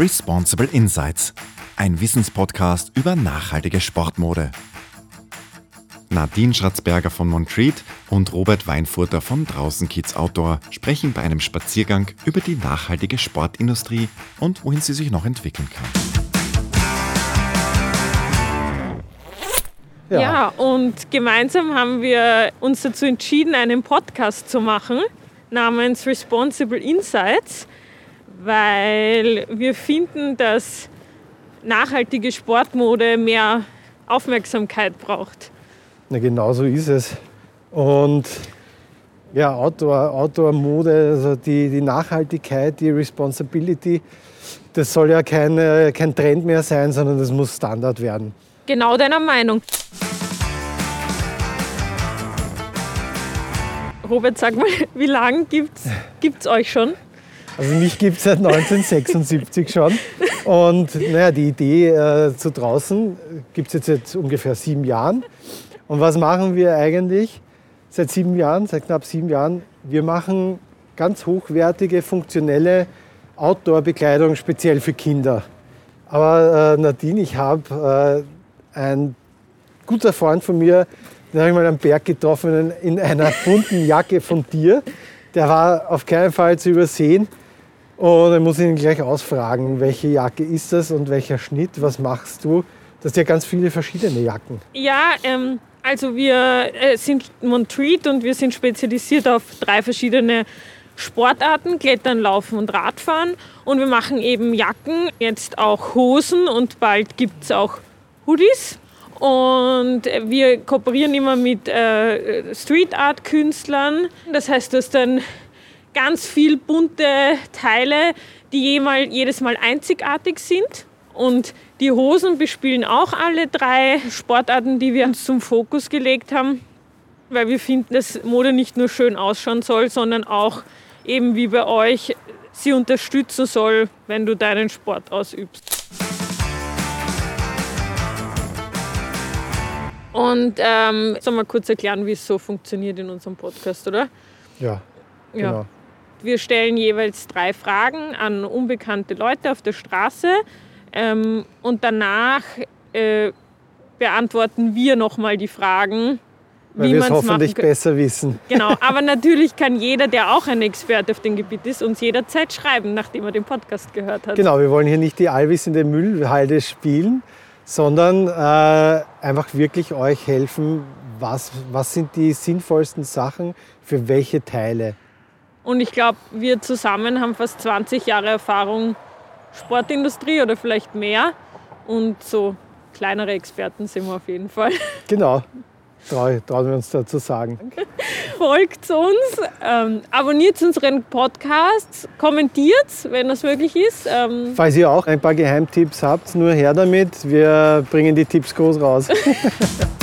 Responsible Insights, ein Wissenspodcast über nachhaltige Sportmode. Nadine Schratzberger von Montreat und Robert Weinfurter von Draußen Kids Outdoor sprechen bei einem Spaziergang über die nachhaltige Sportindustrie und wohin sie sich noch entwickeln kann. Ja. ja, und gemeinsam haben wir uns dazu entschieden, einen Podcast zu machen namens Responsible Insights, weil wir finden, dass nachhaltige Sportmode mehr Aufmerksamkeit braucht. Na, genau so ist es. Und ja, Outdoor, Outdoor-Mode, also die, die Nachhaltigkeit, die Responsibility, das soll ja kein, kein Trend mehr sein, sondern das muss Standard werden. Genau deiner Meinung. Robert, sag mal, wie lange gibt es euch schon? Also mich gibt es seit 1976 schon. Und naja, die Idee äh, zu draußen gibt es jetzt seit ungefähr sieben Jahren. Und was machen wir eigentlich seit sieben Jahren, seit knapp sieben Jahren? Wir machen ganz hochwertige, funktionelle Outdoor-Bekleidung speziell für Kinder. Aber äh, Nadine, ich habe äh, ein guter Freund von mir, den habe ich mal am Berg getroffen in einer bunten Jacke von dir. Der war auf keinen Fall zu übersehen. Und dann muss ich ihn gleich ausfragen, welche Jacke ist das und welcher Schnitt, was machst du? Das sind ja ganz viele verschiedene Jacken. Ja, ähm, also wir äh, sind Montreat und wir sind spezialisiert auf drei verschiedene Sportarten, Klettern, Laufen und Radfahren. Und wir machen eben Jacken, jetzt auch Hosen und bald gibt es auch Hoodies. Und wir kooperieren immer mit äh, Street Art Künstlern. Das heißt, dass dann ganz viel bunte Teile, die jedes Mal einzigartig sind. Und die Hosen bespielen auch alle drei Sportarten, die wir uns zum Fokus gelegt haben, weil wir finden, dass Mode nicht nur schön ausschauen soll, sondern auch eben wie bei euch sie unterstützen soll, wenn du deinen Sport ausübst. Und ähm, soll mal kurz erklären, wie es so funktioniert in unserem Podcast, oder? Ja. Genau. Wir stellen jeweils drei Fragen an unbekannte Leute auf der Straße ähm, und danach äh, beantworten wir nochmal die Fragen. Weil wir es hoffentlich besser wissen. Genau, aber natürlich kann jeder, der auch ein Experte auf dem Gebiet ist, uns jederzeit schreiben, nachdem er den Podcast gehört hat. Genau, wir wollen hier nicht die allwissende Müllhalde spielen, sondern äh, einfach wirklich euch helfen, was, was sind die sinnvollsten Sachen für welche Teile. Und ich glaube, wir zusammen haben fast 20 Jahre Erfahrung Sportindustrie oder vielleicht mehr. Und so kleinere Experten sind wir auf jeden Fall. Genau, trauen wir uns dazu sagen. Folgt uns, ähm, abonniert unseren Podcast, kommentiert, wenn das möglich ist. Ähm Falls ihr auch ein paar Geheimtipps habt, nur her damit. Wir bringen die Tipps groß raus.